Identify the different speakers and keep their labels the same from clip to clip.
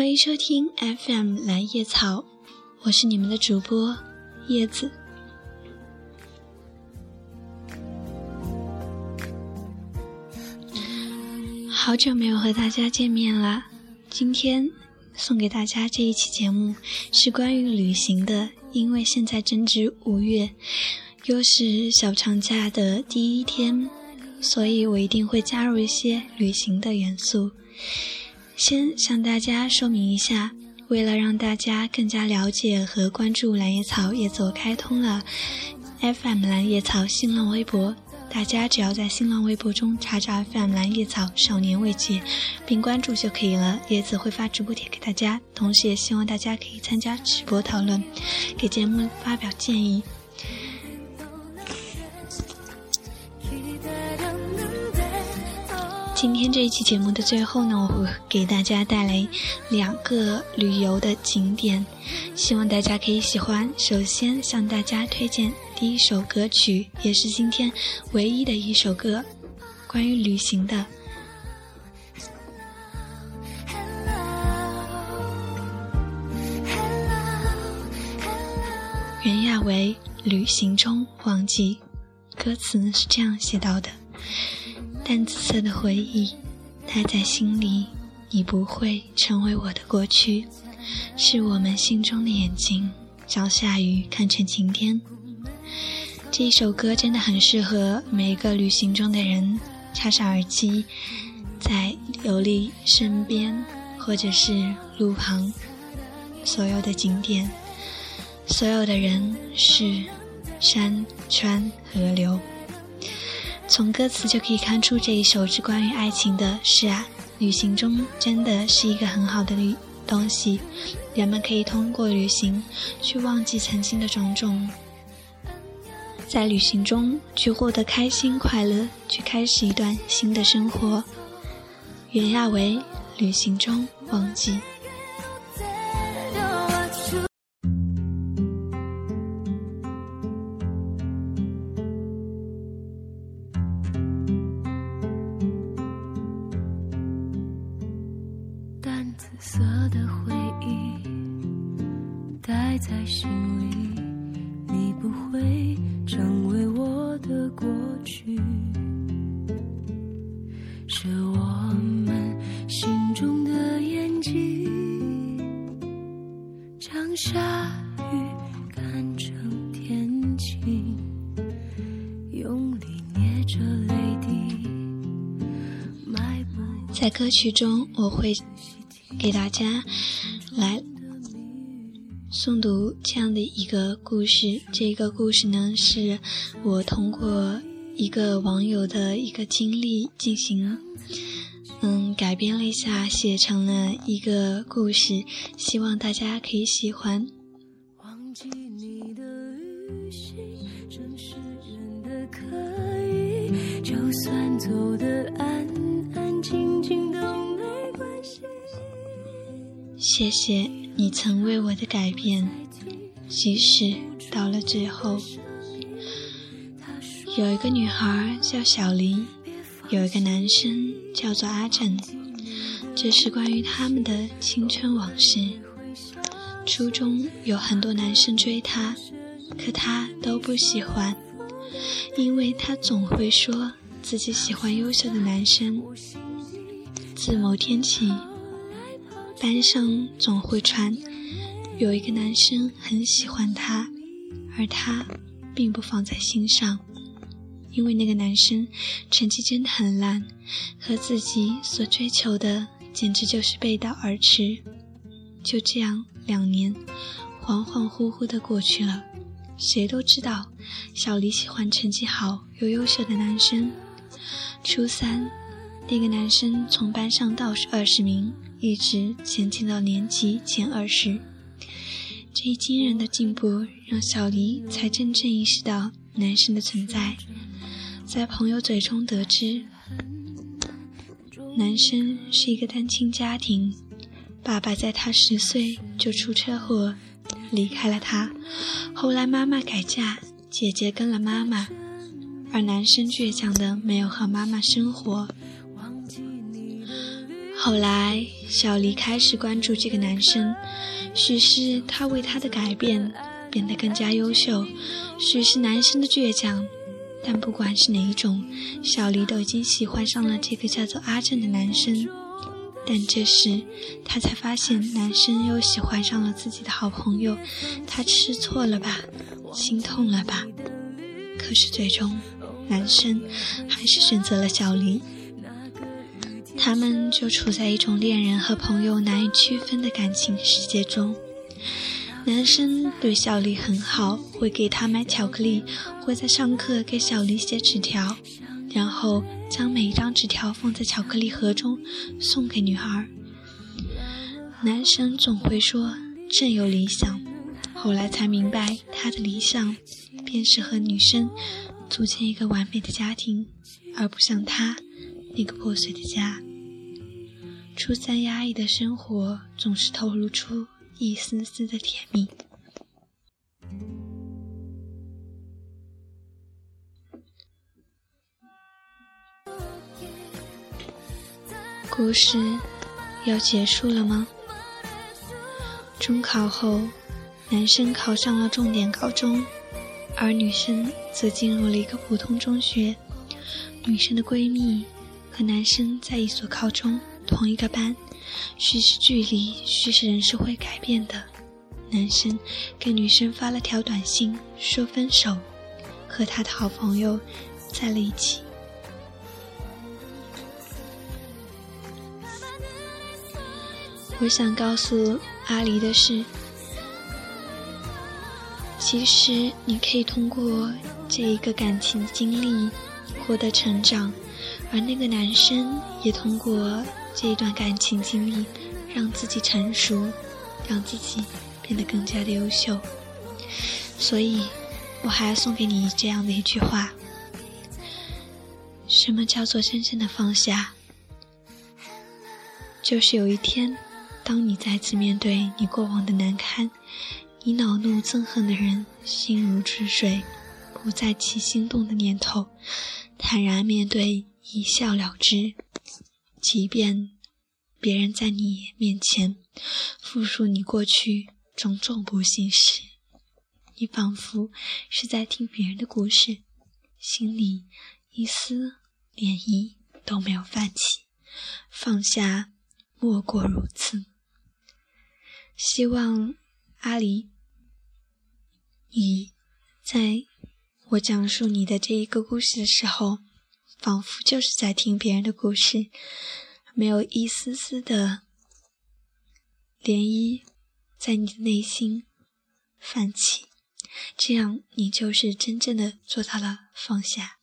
Speaker 1: 欢迎收听 FM 蓝叶草，我是你们的主播叶子。好久没有和大家见面了，今天送给大家这一期节目是关于旅行的，因为现在正值五月，又是小长假的第一天，所以我一定会加入一些旅行的元素。先向大家说明一下，为了让大家更加了解和关注蓝叶草，也走开通了 FM 蓝叶草新浪微博。大家只要在新浪微博中查找 FM 蓝叶草少年未解，并关注就可以了。叶子会发直播帖给大家，同时也希望大家可以参加直播讨论，给节目发表建议。今天这一期节目的最后呢，我会给大家带来两个旅游的景点，希望大家可以喜欢。首先向大家推荐第一首歌曲，也是今天唯一的一首歌，关于旅行的。袁娅维《旅行中忘记》，歌词是这样写到的。淡紫色的回忆，待在心里，你不会成为我的过去，是我们心中的眼睛，将下雨看成晴天。这一首歌真的很适合每一个旅行中的人，插上耳机，在游历身边，或者是路旁，所有的景点，所有的人是山川河流。从歌词就可以看出，这一首是关于爱情的。是啊，旅行中真的是一个很好的旅东西，人们可以通过旅行去忘记曾经的种种，在旅行中去获得开心快乐，去开始一段新的生活。袁娅维《旅行中忘记》。
Speaker 2: 过去是我们心中的眼睛将下雨看成天晴用力捏着泪滴
Speaker 1: 在歌曲中我会给大家诵读这样的一个故事。这个故事呢，是我通过一个网友的一个经历进行，嗯，改编了一下，写成了一个故事，希望大家可以喜欢。忘记你的旅行，真是真的可以，就算走的安安静静都没关系。谢谢你曾为我的改变，即使到了最后。有一个女孩叫小林，有一个男生叫做阿正，这是关于他们的青春往事。初中有很多男生追她，可她都不喜欢，因为她总会说自己喜欢优秀的男生。自某天起。班上总会传有一个男生很喜欢她，而她并不放在心上，因为那个男生成绩真的很烂，和自己所追求的简直就是背道而驰。就这样，两年恍恍惚惚的过去了，谁都知道小黎喜欢成绩好又优秀的男生。初三，那个男生从班上倒数二十名。一直前进到年级前二十，这一惊人的进步让小黎才真正意识到男生的存在。在朋友嘴中得知，男生是一个单亲家庭，爸爸在他十岁就出车祸离开了他，后来妈妈改嫁，姐姐跟了妈妈，而男生倔强的没有和妈妈生活。后来，小黎开始关注这个男生，许是他为他的改变变得更加优秀，许是男生的倔强。但不管是哪一种，小黎都已经喜欢上了这个叫做阿正的男生。但这时，他才发现男生又喜欢上了自己的好朋友，他吃错了吧，心痛了吧？可是最终，男生还是选择了小黎。他们就处在一种恋人和朋友难以区分的感情世界中。男生对小丽很好，会给她买巧克力，会在上课给小丽写纸条，然后将每一张纸条放在巧克力盒中送给女孩。男生总会说朕有理想，后来才明白他的理想便是和女生组建一个完美的家庭，而不像他那个破碎的家。初三压抑的生活总是透露出一丝丝的甜蜜。故事要结束了吗？中考后，男生考上了重点高中，而女生则进入了一个普通中学。女生的闺蜜和男生在一所高中。同一个班，许是距离，许是人是会改变的。男生给女生发了条短信，说分手，和他的好朋友在了一起。我想告诉阿离的是，其实你可以通过这一个感情经历获得成长，而那个男生也通过。这一段感情经历，让自己成熟，让自己变得更加的优秀。所以，我还要送给你这样的一句话：什么叫做真正的放下？就是有一天，当你再次面对你过往的难堪，你恼怒憎恨的人，心如止水，不再起心动的念头，坦然面对，一笑了之。即便别人在你面前复述你过去种种不幸时，你仿佛是在听别人的故事，心里一丝涟漪都没有泛起。放下，莫过如此。希望阿离，你在我讲述你的这一个故事的时候。仿佛就是在听别人的故事，没有一丝丝的涟漪在你的内心泛起，这样你就是真正的做到了放下。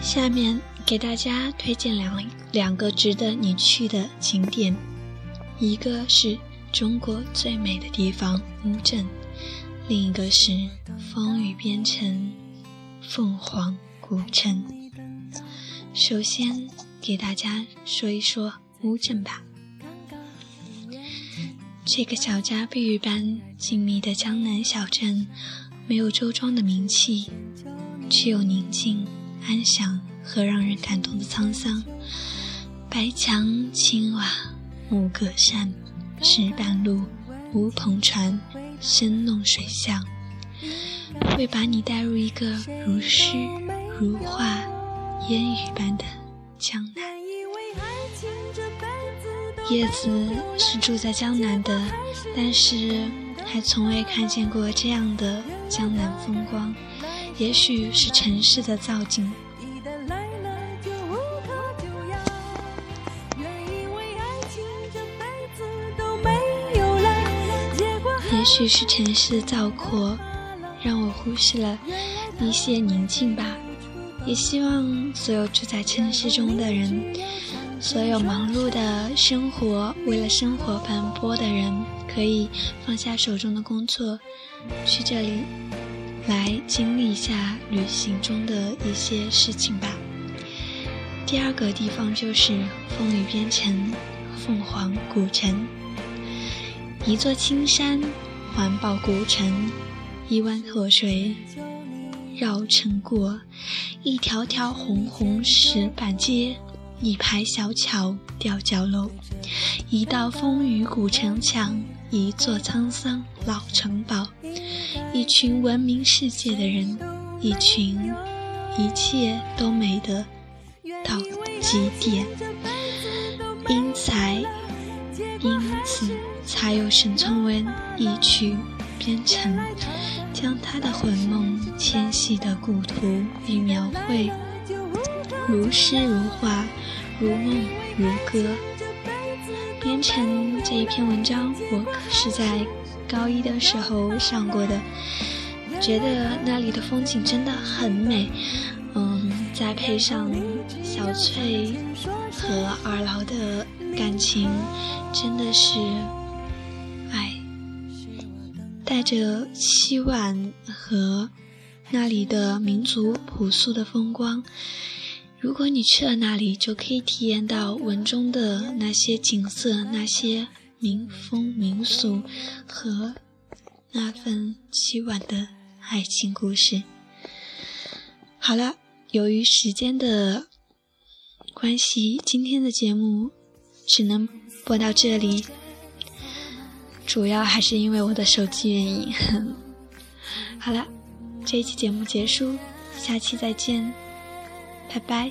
Speaker 1: 下面给大家推荐两两个值得你去的景点，一个是中国最美的地方乌镇，另一个是风雨边城凤凰古城。首先给大家说一说乌镇吧，这个小家碧玉般静谧的江南小镇，没有周庄的名气，只有宁静。安详和让人感动的沧桑，白墙青瓦木格扇，石板路乌篷船，深弄水巷，会把你带入一个如诗如画、烟雨般的江南。叶子是住在江南的，但是还从未看见过这样的江南风光。也许是城市的造景，也许是城市的噪廓，让我忽视了一些宁静吧，也希望所有住在城市中的人，所有忙碌的生活，为了生活奔波的人，可以放下手中的工作。去这里。来经历一下旅行中的一些事情吧。第二个地方就是风雨边城凤凰古城，一座青山环抱古城，一湾河水绕城过，一条条红红石板街，一排小桥吊脚楼，一道风雨古城墙，一座沧桑老城堡，一群闻名世界的人，一群一切都美得。到极点，因才，因此才有沈从文一曲编成，将他的魂梦迁徙的故土与描绘，如诗如画，如梦如歌。编成这一篇文章，我可是在高一的时候上过的，觉得那里的风景真的很美。嗯，再配上小翠和二老的感情，真的是，哎，带着凄婉和那里的民族朴素的风光。如果你去了那里，就可以体验到文中的那些景色、那些民风民俗和那份凄婉的爱情故事。好了，由于时间的关系，今天的节目只能播到这里。主要还是因为我的手机原因。好了，这一期节目结束，下期再见，拜拜。